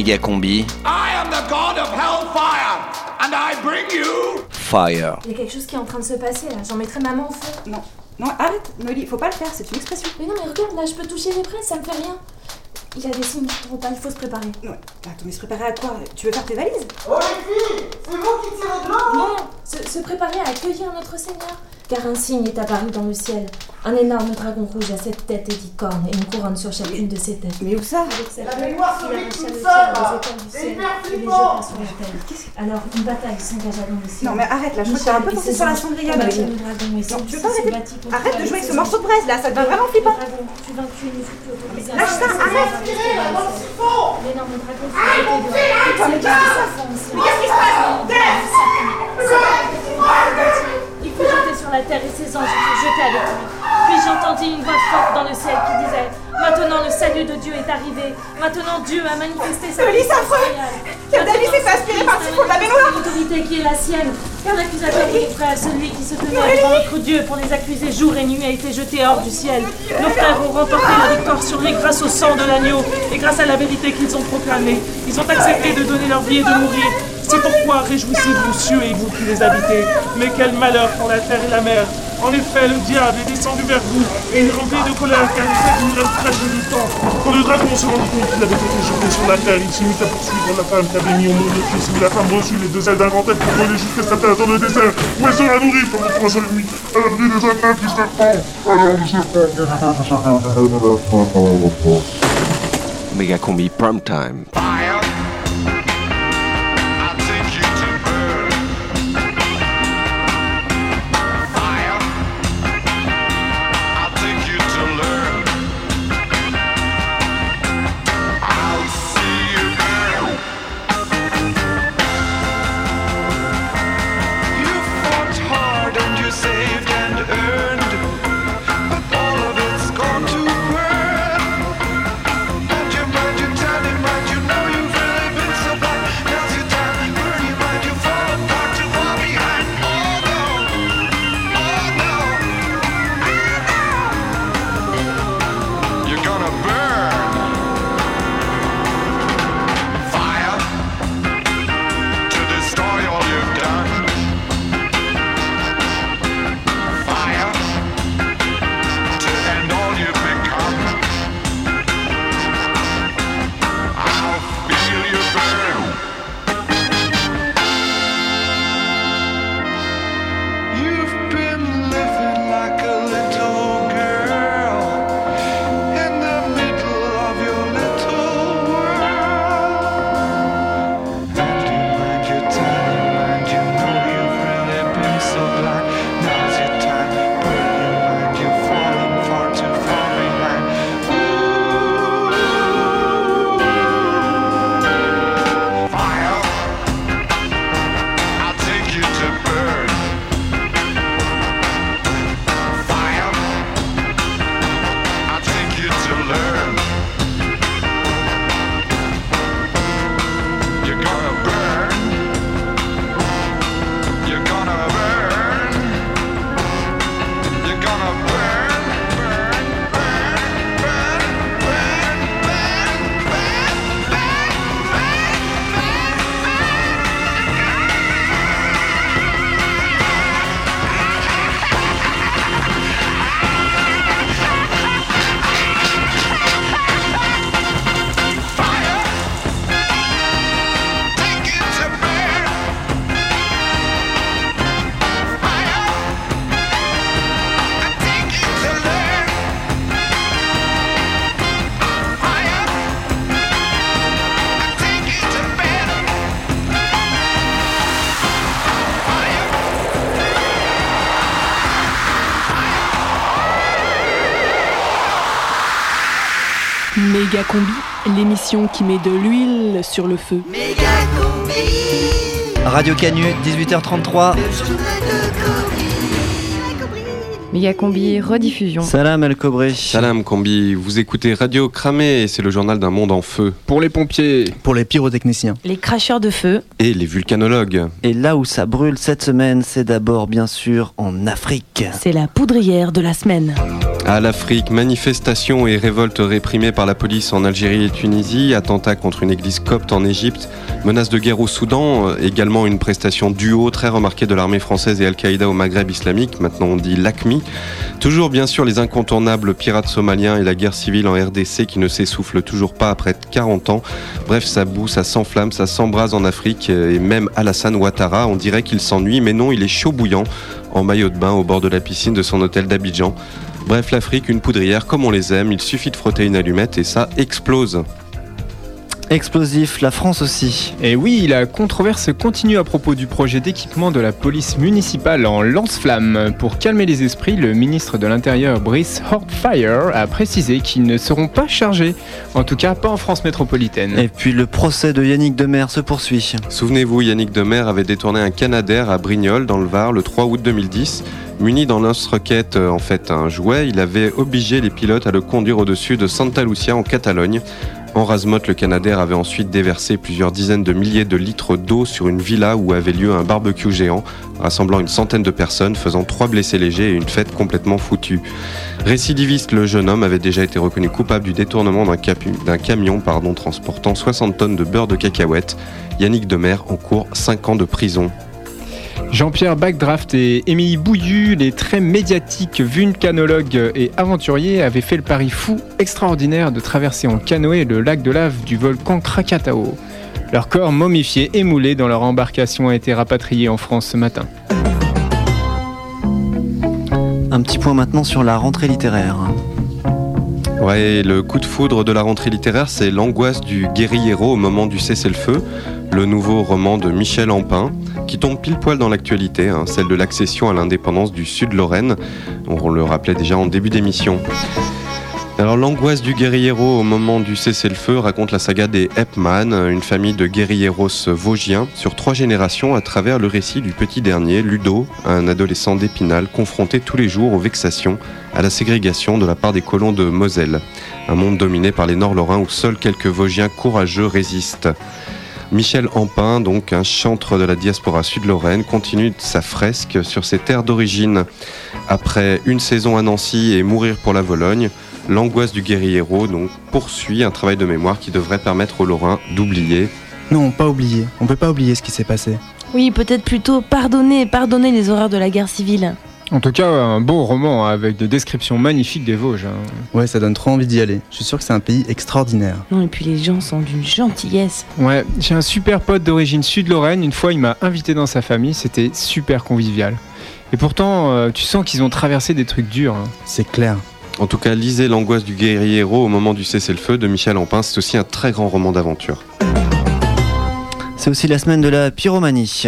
Méga combi, I am the god of hellfire, and I bring you. fire. Il y a quelque chose qui est en train de se passer là, j'en mettrai maman au feu. Non, non, arrête, Noli, faut pas le faire, c'est une expression. Mais non, mais regarde, là, je peux toucher les presses, ça me fait rien. Il y a des signes trop pas, il faut se préparer. Ouais, attends, mais se préparer à quoi? Tu veux faire tes valises? Oh les filles, c'est vous qui tirez de l'eau Non, se, se préparer à accueillir notre Seigneur. Car un signe est apparu dans le ciel. Un énorme dragon rouge à sept têtes et dix cornes et une couronne sur chacune de ses têtes. Mais où ça La mémoire il se arracha toute le seule. Alors une bataille s'engagea dans le ciel. Non, mais arrête, là, je crois que un peu pensé sur la. Non, tu veux pas arrêter Arrête de jouer avec ce morceau de braise, là, ça devient vraiment flippant. Lâche ça, arrête. L'énorme dragon aussi. Mais qu'est-ce qui se passe fut jeté sur la terre et ses anges furent jetés avec lui. Puis j'entendis une voix forte dans le ciel qui disait Maintenant le salut de Dieu est arrivé. Maintenant Dieu a manifesté sa puissance affreux. David s'est fait aspirer par ce fond de la baignoire. L'autorité qui est la sienne. Car l'accusateur de nos frères, celui qui se tenait devant notre Dieu pour les accuser jour et nuit, a été jeté hors du ciel. Nos frères ont remporté la victoire sur lui grâce au sang de l'agneau et grâce à la vérité qu'ils ont proclamée. Ils ont accepté de donner leur vie et de mourir. C'est pourquoi réjouissez-vous, cieux et vous qui les habitez? Mais quel malheur pour la terre et la mer. En effet, le diable est descendu vers vous et il est rempli de colère car il fait une grande tragédie du temps. Quand le dragon se rendit compte qu'il avait été jeté sur la terre, il se mit à poursuivre la femme qui avait mis au monde le fils. Mais la femme reçut les deux ailes d'un grand pour voler jusqu'à sa terre dans le désert où elle sera nourrie pendant trois ans et demi à l'abri des attaques du serpent. Alors le serpent... Prime time. L'émission qui met de l'huile sur le feu. Radio Canu, 18h33. Méga Combi, rediffusion. Salam El Kobré. Salam Combi, vous écoutez Radio Cramé c'est le journal d'un monde en feu. Pour les pompiers. Pour les pyrotechniciens. Les cracheurs de feu. Et les vulcanologues. Et là où ça brûle cette semaine, c'est d'abord bien sûr en Afrique. C'est la poudrière de la semaine. À l'Afrique, manifestations et révoltes réprimées par la police en Algérie et Tunisie, attentats contre une église copte en Égypte, menaces de guerre au Soudan, euh, également une prestation duo très remarquée de l'armée française et Al-Qaïda au Maghreb islamique, maintenant on dit l'ACMI. Toujours bien sûr les incontournables pirates somaliens et la guerre civile en RDC qui ne s'essouffle toujours pas après 40 ans. Bref, ça boue, ça s'enflamme, ça s'embrase en Afrique euh, et même Alassane Ouattara, on dirait qu'il s'ennuie, mais non, il est chaud bouillant en maillot de bain au bord de la piscine de son hôtel d'Abidjan. Bref, l'Afrique, une poudrière comme on les aime, il suffit de frotter une allumette et ça explose. Explosif, la France aussi. Et oui, la controverse continue à propos du projet d'équipement de la police municipale en lance-flammes. Pour calmer les esprits, le ministre de l'Intérieur, Brice Hortfire, a précisé qu'ils ne seront pas chargés. En tout cas, pas en France métropolitaine. Et puis le procès de Yannick Demer se poursuit. Souvenez-vous, Yannick Demer avait détourné un Canadair à Brignoles, dans le Var, le 3 août 2010. Muni d'un lance-roquette, euh, en fait un jouet, il avait obligé les pilotes à le conduire au-dessus de Santa Lucia en Catalogne. En Razmotte, le Canadair avait ensuite déversé plusieurs dizaines de milliers de litres d'eau sur une villa où avait lieu un barbecue géant, rassemblant une centaine de personnes, faisant trois blessés légers et une fête complètement foutue. Récidiviste, le jeune homme avait déjà été reconnu coupable du détournement d'un camion transportant 60 tonnes de beurre de cacahuète. Yannick Demer encourt 5 ans de prison. Jean-Pierre Backdraft et Émilie Bouillu, les très médiatiques vulcanologues et aventuriers, avaient fait le pari fou extraordinaire de traverser en canoë le lac de lave du volcan Krakatao. Leur corps momifié et moulé dans leur embarcation a été rapatrié en France ce matin. Un petit point maintenant sur la rentrée littéraire. Ouais, le coup de foudre de la rentrée littéraire, c'est l'angoisse du guerriero au moment du cessez-le-feu, le nouveau roman de Michel Ampin, qui tombe pile poil dans l'actualité, hein, celle de l'accession à l'indépendance du Sud-Lorraine. On le rappelait déjà en début d'émission. Alors l'angoisse du guerriero au moment du cessez-le-feu raconte la saga des Epman, une famille de guerrieros vosgiens sur trois générations à travers le récit du petit dernier, Ludo, un adolescent d'Épinal confronté tous les jours aux vexations, à la ségrégation de la part des colons de Moselle, un monde dominé par les Nord-Lorrains où seuls quelques vosgiens courageux résistent. Michel Ampin, donc un chantre de la diaspora sud-lorraine, continue sa fresque sur ses terres d'origine. Après une saison à Nancy et mourir pour la Vologne, l'angoisse du guerriero donc poursuit un travail de mémoire qui devrait permettre aux Lorrains d'oublier. Non, pas oublier. On peut pas oublier ce qui s'est passé. Oui, peut-être plutôt pardonner, pardonner les horreurs de la guerre civile. En tout cas, un beau roman avec des descriptions magnifiques des Vosges. hein. Ouais, ça donne trop envie d'y aller. Je suis sûr que c'est un pays extraordinaire. Non, et puis les gens sont d'une gentillesse. Ouais, j'ai un super pote d'origine sud-lorraine. Une fois, il m'a invité dans sa famille. C'était super convivial. Et pourtant, euh, tu sens qu'ils ont traversé des trucs durs. hein. C'est clair. En tout cas, lisez L'angoisse du guerriero au moment du cessez-le-feu de Michel Ampin. C'est aussi un très grand roman d'aventure. C'est aussi la semaine de la pyromanie.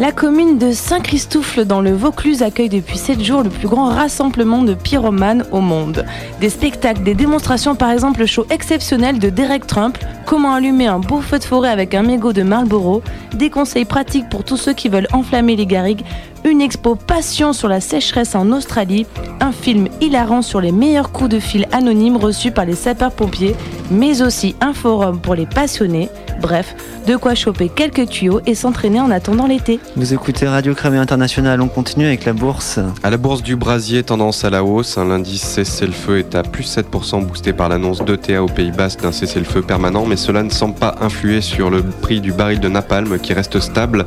La commune de Saint-Christoufle dans le Vaucluse accueille depuis 7 jours le plus grand rassemblement de pyromanes au monde. Des spectacles, des démonstrations, par exemple le show exceptionnel de Derek Trump, comment allumer un beau feu de forêt avec un mégot de Marlboro, des conseils pratiques pour tous ceux qui veulent enflammer les garrigues, une expo passion sur la sécheresse en Australie, un film hilarant sur les meilleurs coups de fil anonymes reçus par les sapeurs-pompiers, mais aussi un forum pour les passionnés. Bref, de quoi choper quelques tuyaux et s'entraîner en attendant l'été. Vous écoutez Radio Cramé International, on continue avec la bourse. À la bourse du Brasier, tendance à la hausse. Un L'indice cessez-le-feu est à plus 7% boosté par l'annonce d'ETA au Pays Basque d'un cessez-le-feu permanent, mais cela ne semble pas influer sur le prix du baril de napalm qui reste stable.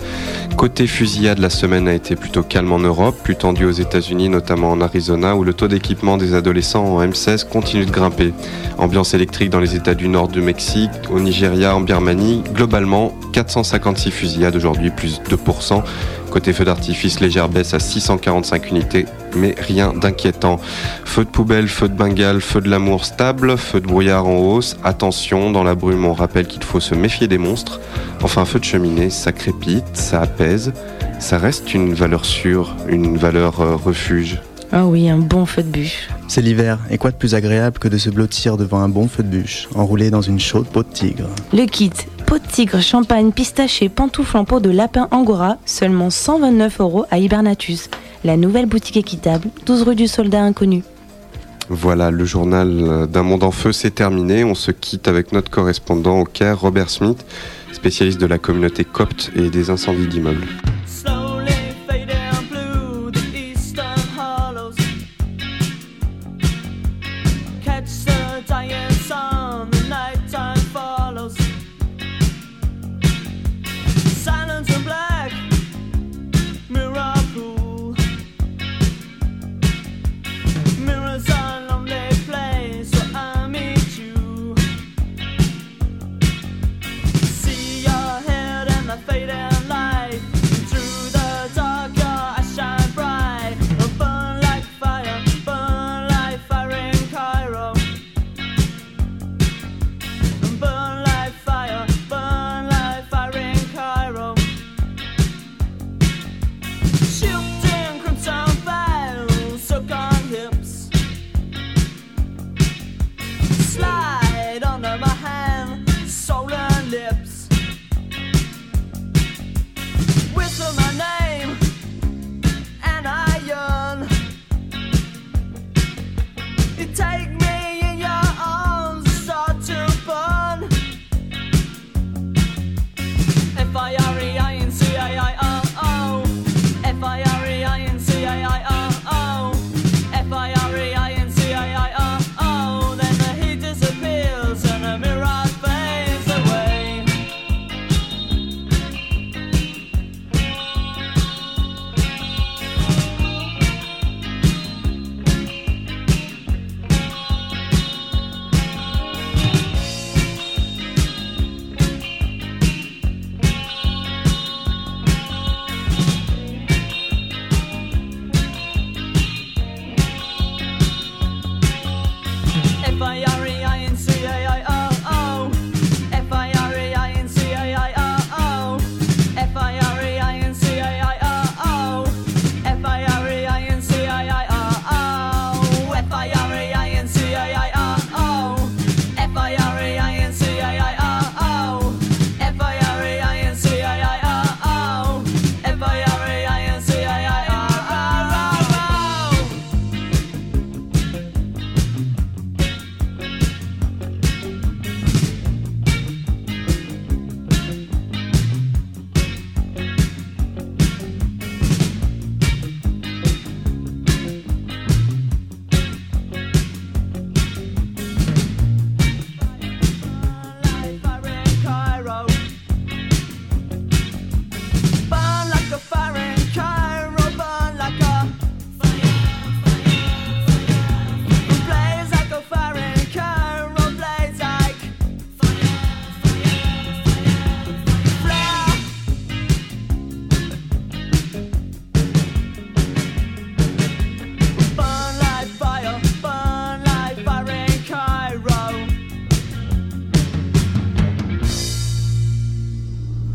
Côté fusillade, la semaine a été plutôt calme en Europe, plus tendue aux États-Unis, notamment en Arizona, où le taux d'équipement des adolescents en M16 continue de grimper. Ambiance électrique dans les États du nord du Mexique, au Nigeria, en Birmanie. Globalement, 456 fusillades aujourd'hui, plus 2%. Côté feu d'artifice, légère baisse à 645 unités, mais rien d'inquiétant. Feu de poubelle, feu de bengale, feu de l'amour stable, feu de brouillard en hausse. Attention, dans la brume, on rappelle qu'il faut se méfier des monstres. Enfin, feu de cheminée, ça crépite, ça apaise. Ça reste une valeur sûre, une valeur euh, refuge. Ah oui, un bon feu de bûche. C'est l'hiver, et quoi de plus agréable que de se blottir devant un bon feu de bûche, enroulé dans une chaude peau de tigre. Le kit, peau de tigre, champagne, pistaché, pantoufles en peau de lapin angora, seulement 129 euros à Hibernatus. La nouvelle boutique équitable, 12 rue du Soldat Inconnu. Voilà, le journal euh, d'un monde en feu, c'est terminé. On se quitte avec notre correspondant au Caire, Robert Smith, spécialiste de la communauté copte et des incendies d'immeubles.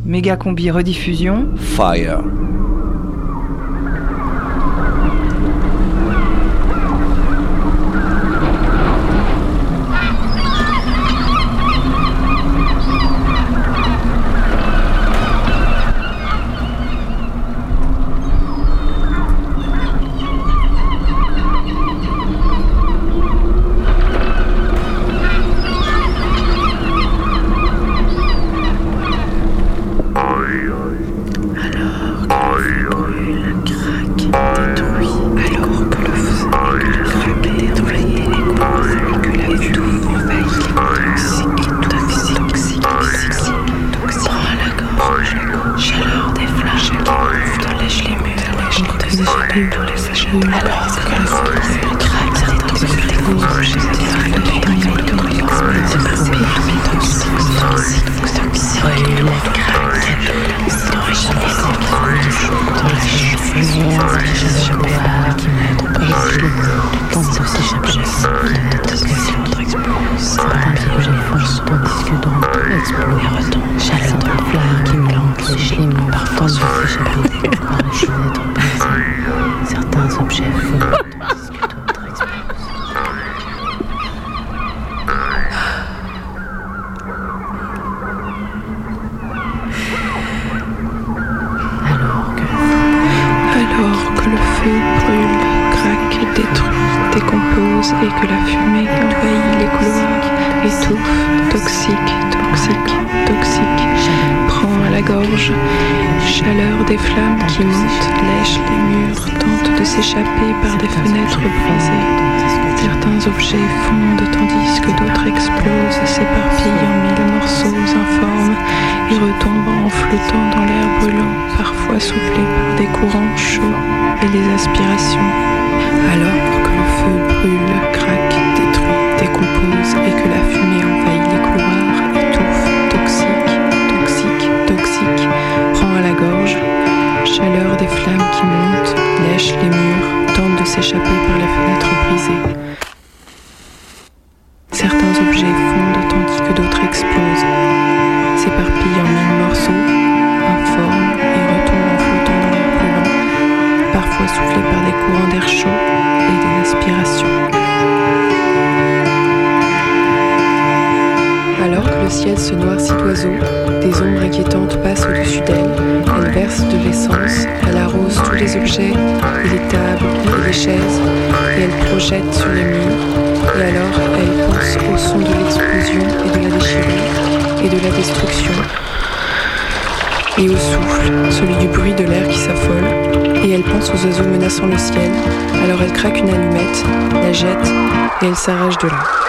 Méga Combi rediffusion. Fire. S'échapper par des fenêtres brisées. Certains objets fondent tandis que d'autres explosent, s'éparpillent en mille morceaux informes et retombent en flottant dans l'air brûlant, parfois soufflés par des courants chauds et les aspirations. Alors que le feu brûle, craque, détruit, décompose et que la fumée envahit les couloirs, étouffe, toxique, toxique, toxique, prend à la gorge, chaleur des flammes qui montent, les murs, tente de s'échapper par les fenêtres brisées. Certains objets fondent tandis que d'autres explosent, s'éparpillent en mille morceaux, informes et retombent en flottant dans l'air brûlant, parfois soufflés par des courants d'air chaud et des aspirations. Ciel se noircit d'oiseaux, des ombres inquiétantes passent au-dessus d'elle. Elle verse de l'essence, elle arrose tous les objets, et les tables les chaises, et elle projette sur les murs. Et alors elle pense au son de l'explosion et de la déchirure, et de la destruction, et au souffle, celui du bruit de l'air qui s'affole. Et elle pense aux oiseaux menaçant le ciel. Alors elle craque une allumette, la jette, et elle s'arrache de là.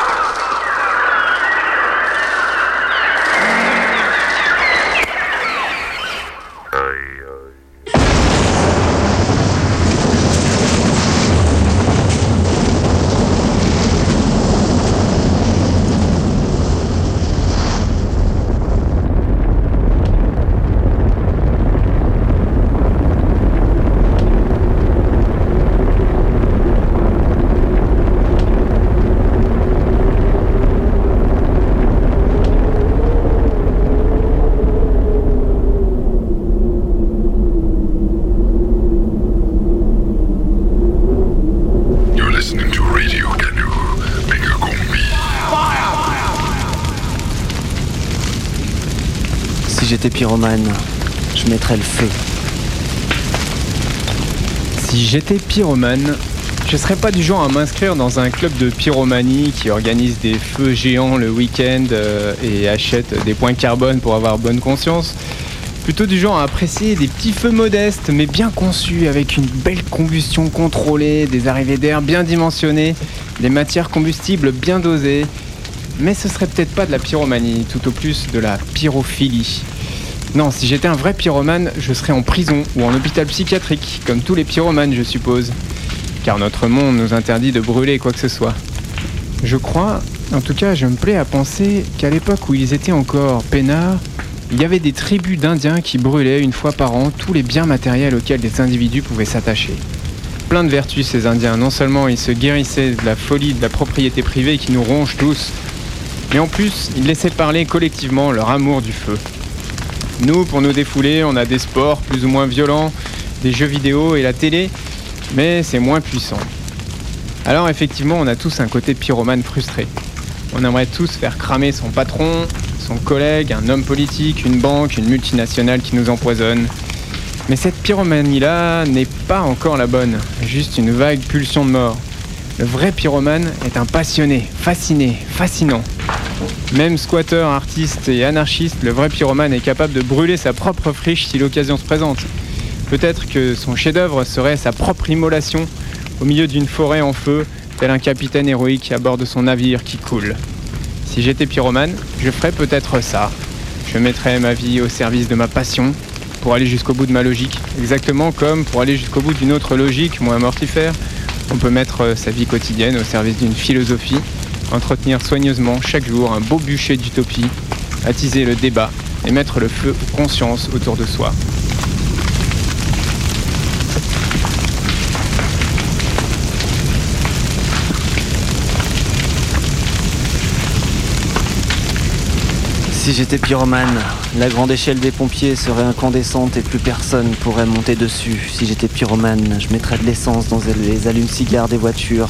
Je mettrais le feu. Si j'étais pyromane, je serais pas du genre à m'inscrire dans un club de pyromanie qui organise des feux géants le week-end euh, et achète des points carbone pour avoir bonne conscience. Plutôt du genre à apprécier des petits feux modestes mais bien conçus avec une belle combustion contrôlée, des arrivées d'air bien dimensionnées, des matières combustibles bien dosées. Mais ce serait peut-être pas de la pyromanie, tout au plus de la pyrophilie. Non, si j'étais un vrai pyromane, je serais en prison ou en hôpital psychiatrique, comme tous les pyromanes, je suppose. Car notre monde nous interdit de brûler quoi que ce soit. Je crois, en tout cas, je me plais à penser qu'à l'époque où ils étaient encore peinards, il y avait des tribus d'Indiens qui brûlaient une fois par an tous les biens matériels auxquels des individus pouvaient s'attacher. Plein de vertus ces Indiens, non seulement ils se guérissaient de la folie de la propriété privée qui nous ronge tous, mais en plus ils laissaient parler collectivement leur amour du feu. Nous, pour nous défouler, on a des sports plus ou moins violents, des jeux vidéo et la télé, mais c'est moins puissant. Alors effectivement, on a tous un côté pyromane frustré. On aimerait tous faire cramer son patron, son collègue, un homme politique, une banque, une multinationale qui nous empoisonne. Mais cette pyromanie-là n'est pas encore la bonne, juste une vague pulsion de mort. Le vrai pyromane est un passionné, fasciné, fascinant. Même squatter, artiste et anarchiste, le vrai pyromane est capable de brûler sa propre friche si l'occasion se présente. Peut-être que son chef-d'œuvre serait sa propre immolation au milieu d'une forêt en feu, tel un capitaine héroïque à bord de son navire qui coule. Si j'étais pyromane, je ferais peut-être ça. Je mettrais ma vie au service de ma passion pour aller jusqu'au bout de ma logique, exactement comme pour aller jusqu'au bout d'une autre logique moins mortifère. On peut mettre sa vie quotidienne au service d'une philosophie, entretenir soigneusement chaque jour un beau bûcher d'utopie, attiser le débat et mettre le feu aux consciences autour de soi. Si j'étais pyromane, la grande échelle des pompiers serait incandescente et plus personne pourrait monter dessus. Si j'étais pyromane, je mettrais de l'essence dans les allumes-cigares des voitures,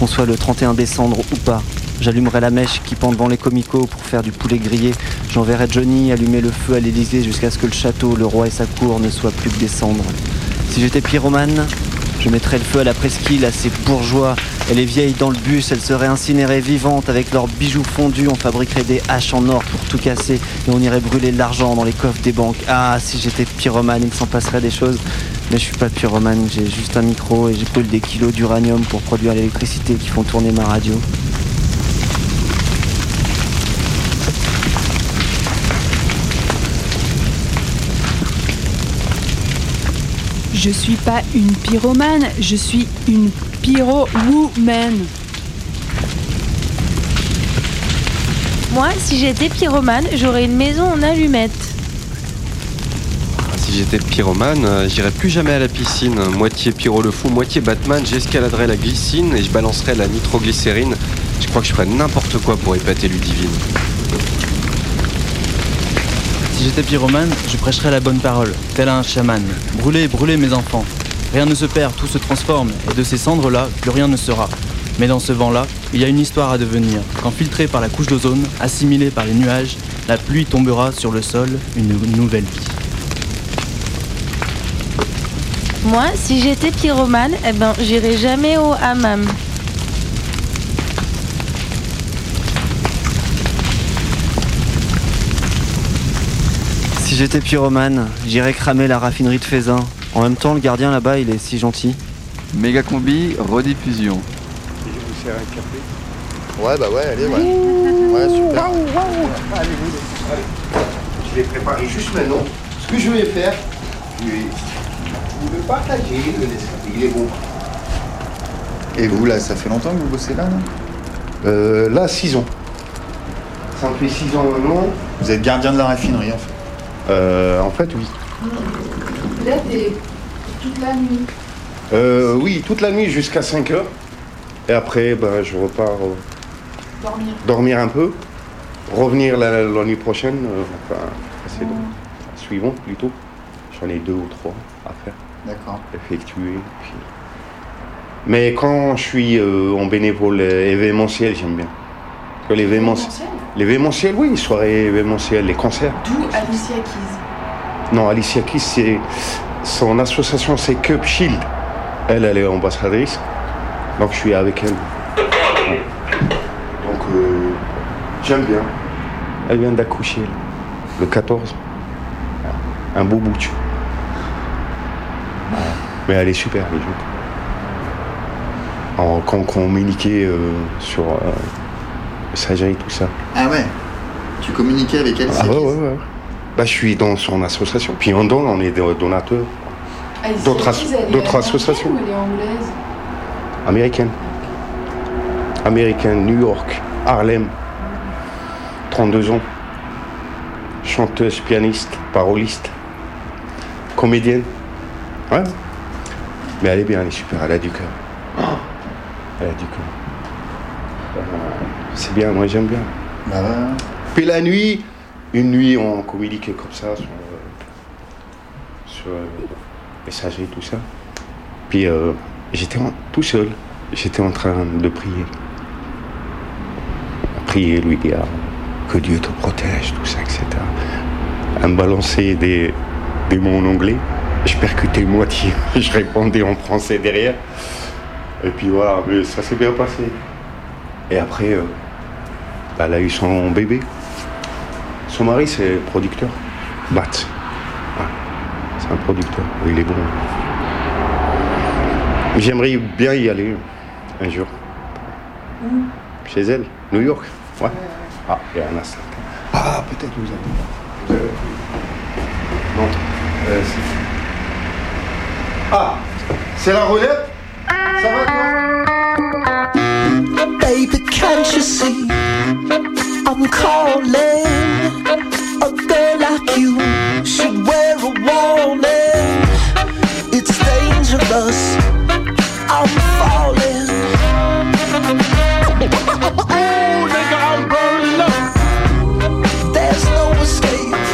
qu'on soit le 31 décembre ou pas. J'allumerais la mèche qui pend devant les comicos pour faire du poulet grillé. J'enverrais Johnny allumer le feu à l'Élysée jusqu'à ce que le château, le roi et sa cour ne soient plus que des cendres. Si j'étais pyromane, je mettrais le feu à la presqu'île, à ces bourgeois. Et les vieilles dans le bus, elles seraient incinérées vivantes avec leurs bijoux fondus. On fabriquerait des haches en or pour tout casser et on irait brûler l'argent dans les coffres des banques. Ah, si j'étais pyromane, il s'en passerait des choses. Mais je suis pas pyromane, j'ai juste un micro et j'ai brûle des kilos d'uranium pour produire l'électricité qui font tourner ma radio. Je suis pas une pyromane, je suis une pyro-woman. Moi, si j'étais pyromane, j'aurais une maison en allumettes. Si j'étais pyromane, euh, j'irais plus jamais à la piscine. Moitié pyro le fou, moitié Batman, j'escaladerais la glycine et je balancerais la nitroglycérine. Je crois que je ferais n'importe quoi pour épater Ludivine. Si j'étais pyromane, je prêcherais la bonne parole, tel un chaman. Brûlez, brûlez mes enfants. Rien ne se perd, tout se transforme, et de ces cendres-là, plus rien ne sera. Mais dans ce vent-là, il y a une histoire à devenir. Quand filtré par la couche d'ozone, assimilé par les nuages, la pluie tombera sur le sol, une nouvelle vie. Moi, si j'étais pyromane, eh ben, j'irais jamais au hammam. Si j'étais pyromane, j'irais cramer la raffinerie de Faisin. En même temps, le gardien là-bas, il est si gentil. Méga combi, rediffusion. Je vous sers un café Ouais, bah ouais, allez, ouais. Ouais, super. Allez, vous, allez. Je vais préparer juste maintenant. Ce que je vais faire, je vais vous le partager, le laisser. Il est bon. Et vous, là, ça fait longtemps que vous bossez là, non? Euh, là, 6 ans. Ça me fait 6 ans maintenant. Vous êtes gardien de la raffinerie, en fait Euh, en fait, oui. Là, t'es toute la nuit. Euh, oui, toute la nuit jusqu'à 5 heures. Et après, ben, je repars euh, Dormir. dormir un peu. Revenir la, la nuit prochaine. euh, enfin, c'est long. Suivant, plutôt. J'en ai deux ou trois à faire. D'accord. Effectuer. puis- Mais quand je suis euh, en bénévole événementiel, j'aime bien. L'événementiel, l'événementiel, oui, les soirées événementielles, les concerts. D'où Alicia Keys. Non, Alicia Keys, c'est son association, c'est Cup Shield. Elle, elle est ambassadrice. Donc je suis avec elle. Donc euh, j'aime bien. Elle vient d'accoucher, le 14. Un beau bout. Mais elle est super, est jolie. Alors, quand on communiquait euh, sur euh, messagerie, tout ça. Ah ouais Tu communiquais avec elle, Ah ouais, ouais, ouais. Bah, je suis dans son association. Puis on donne, on est des donateurs. Alicia D'autres as- associations. ou elle est anglaise Américaine. Américaine, New York, Harlem. 32 ans. Chanteuse, pianiste, paroliste. Comédienne. Ouais. Mais elle est bien, elle est super, elle a du cœur. Elle a du cœur. Euh, C'est bien, moi j'aime bien. Bah ouais. Puis la nuit, une nuit, on communiquait comme ça sur, euh, sur euh, messagerie, tout ça. Puis euh, j'étais tout seul. J'étais en train de prier. Prier, lui dire que Dieu te protège, tout ça, etc. À me balancer des, des mots en anglais. Je percutais moitié. Je répondais en français derrière. Et puis voilà, mais ça s'est bien passé. Et après, euh, bah, elle a eu son bébé. Son mari, c'est producteur. Bat. Ouais. C'est un producteur. Il est bon. J'aimerais bien y aller un jour. Chez elle, New York. Ouais. Ah, il y a un instant. Ah, peut-être vous avez. Vous avez. Non. Euh, c'est- ah, c'est la roulette Ça va toi Baby, can't you see? I'm calling. A girl like you should wear a warning. It's dangerous. I'm falling. Oh, nigga, I'm burning up. There's no escape.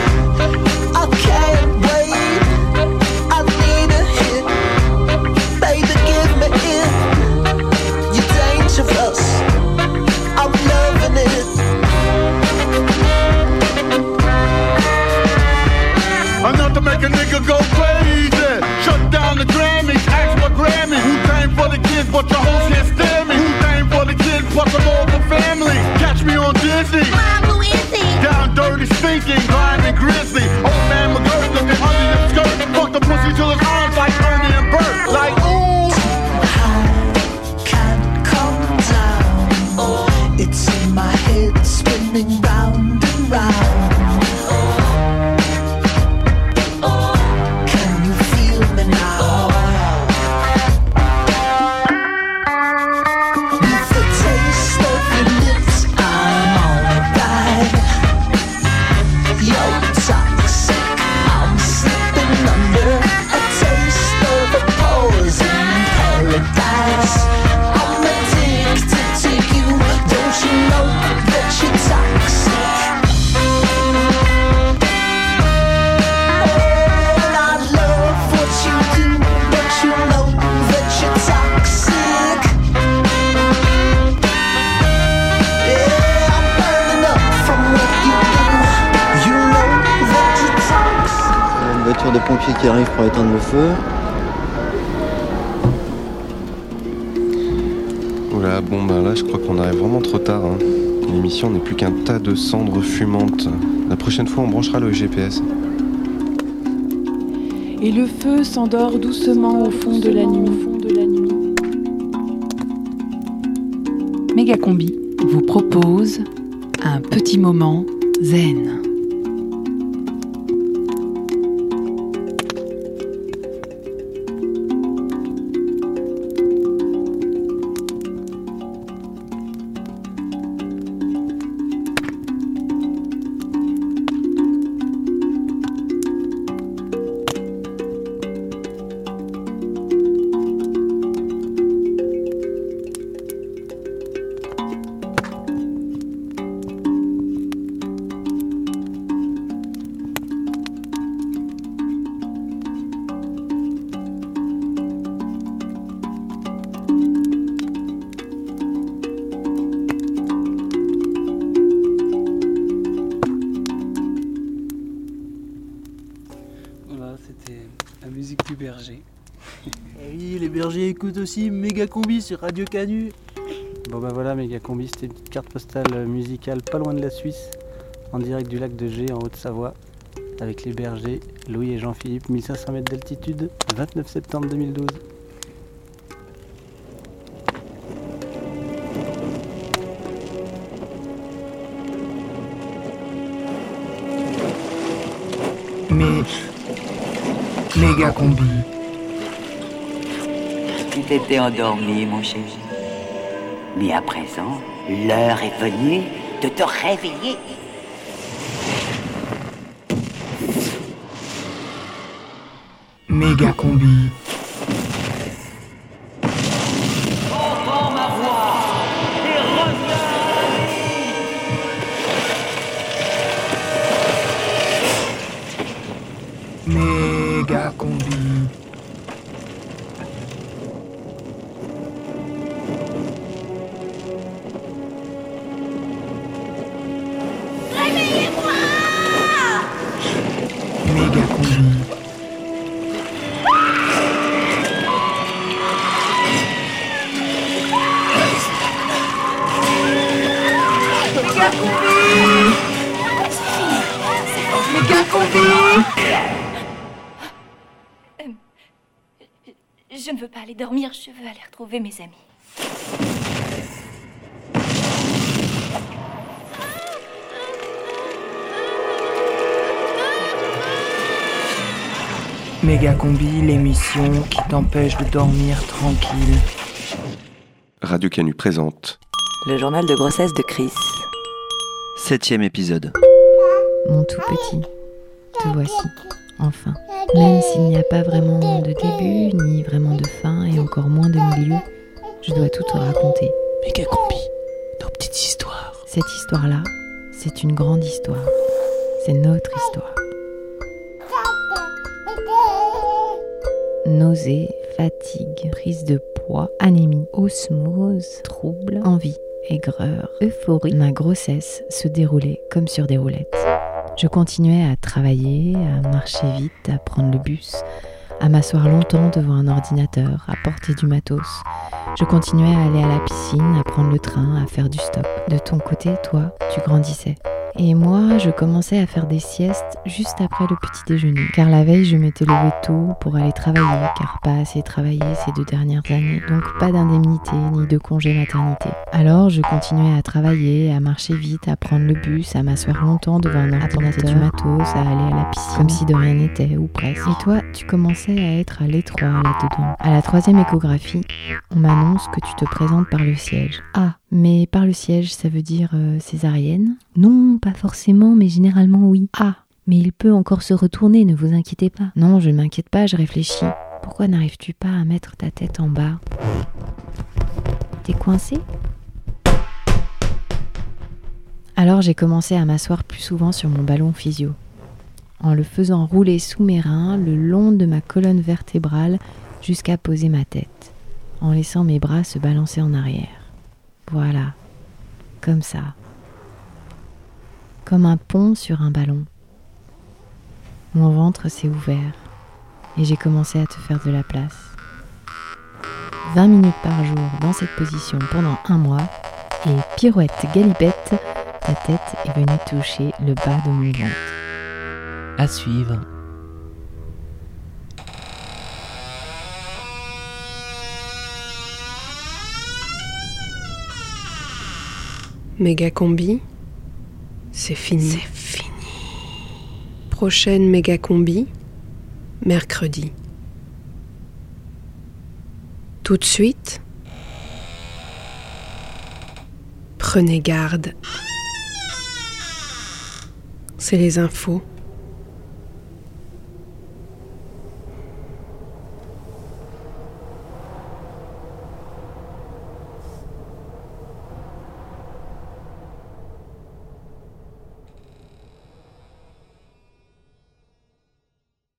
Branchera le GPS. Et le feu s'endort doucement au fond de la nuit. Mégacombi vous propose un petit moment zen. Combi sur Radio Canu. Bon bah voilà, méga combi, c'était une petite carte postale musicale pas loin de la Suisse, en direct du lac de Gé en Haute-Savoie, avec les bergers Louis et Jean-Philippe, 1500 mètres d'altitude, 29 septembre 2012. s'était endormi, mon chéri. Mais à présent, l'heure est venue de te réveiller. Méga combi. Entends ma combi. Dormir, je veux aller retrouver mes amis. Méga combi, l'émission qui t'empêche de dormir tranquille. Radio Canu présente. Le journal de grossesse de Chris. Septième épisode. Mon tout petit, te voici, enfin. Même s'il n'y a pas vraiment de début, ni vraiment de fin, et encore moins de milieu, je dois tout te raconter. Méga combi, nos petites histoires. Cette histoire-là, c'est une grande histoire. C'est notre histoire. Nausée, fatigue, prise de poids, anémie, osmose, trouble, envie, aigreur, euphorie. Ma grossesse se déroulait comme sur des roulettes. Je continuais à travailler, à marcher vite, à prendre le bus, à m'asseoir longtemps devant un ordinateur, à porter du matos. Je continuais à aller à la piscine, à prendre le train, à faire du stop. De ton côté, toi, tu grandissais. Et moi, je commençais à faire des siestes juste après le petit déjeuner. Car la veille, je m'étais levée tôt pour aller travailler, car pas assez travaillé ces deux dernières années. Donc pas d'indemnité ni de congé maternité. Alors je continuais à travailler, à marcher vite, à prendre le bus, à m'asseoir longtemps devant un ordinateur, du matos, à aller à la piscine, comme si de rien n'était, ou presque. Et toi, tu commençais à être à l'étroit là-dedans. À la troisième échographie, on m'annonce que tu te présentes par le siège. Ah, mais par le siège, ça veut dire euh, césarienne? Non, pas forcément, mais généralement oui. Ah, mais il peut encore se retourner, ne vous inquiétez pas. Non, je ne m'inquiète pas, je réfléchis. Pourquoi n'arrives-tu pas à mettre ta tête en bas? T'es coincé? Alors j'ai commencé à m'asseoir plus souvent sur mon ballon physio, en le faisant rouler sous mes reins le long de ma colonne vertébrale jusqu'à poser ma tête, en laissant mes bras se balancer en arrière. Voilà, comme ça. Comme un pont sur un ballon. Mon ventre s'est ouvert et j'ai commencé à te faire de la place. 20 minutes par jour dans cette position pendant un mois et pirouette galipette, ta tête est venue toucher le bas de mon ventre. À suivre. Méga combi, c'est fini. C'est fini. Prochaine méga combi, mercredi. Tout de suite, prenez garde. C'est les infos.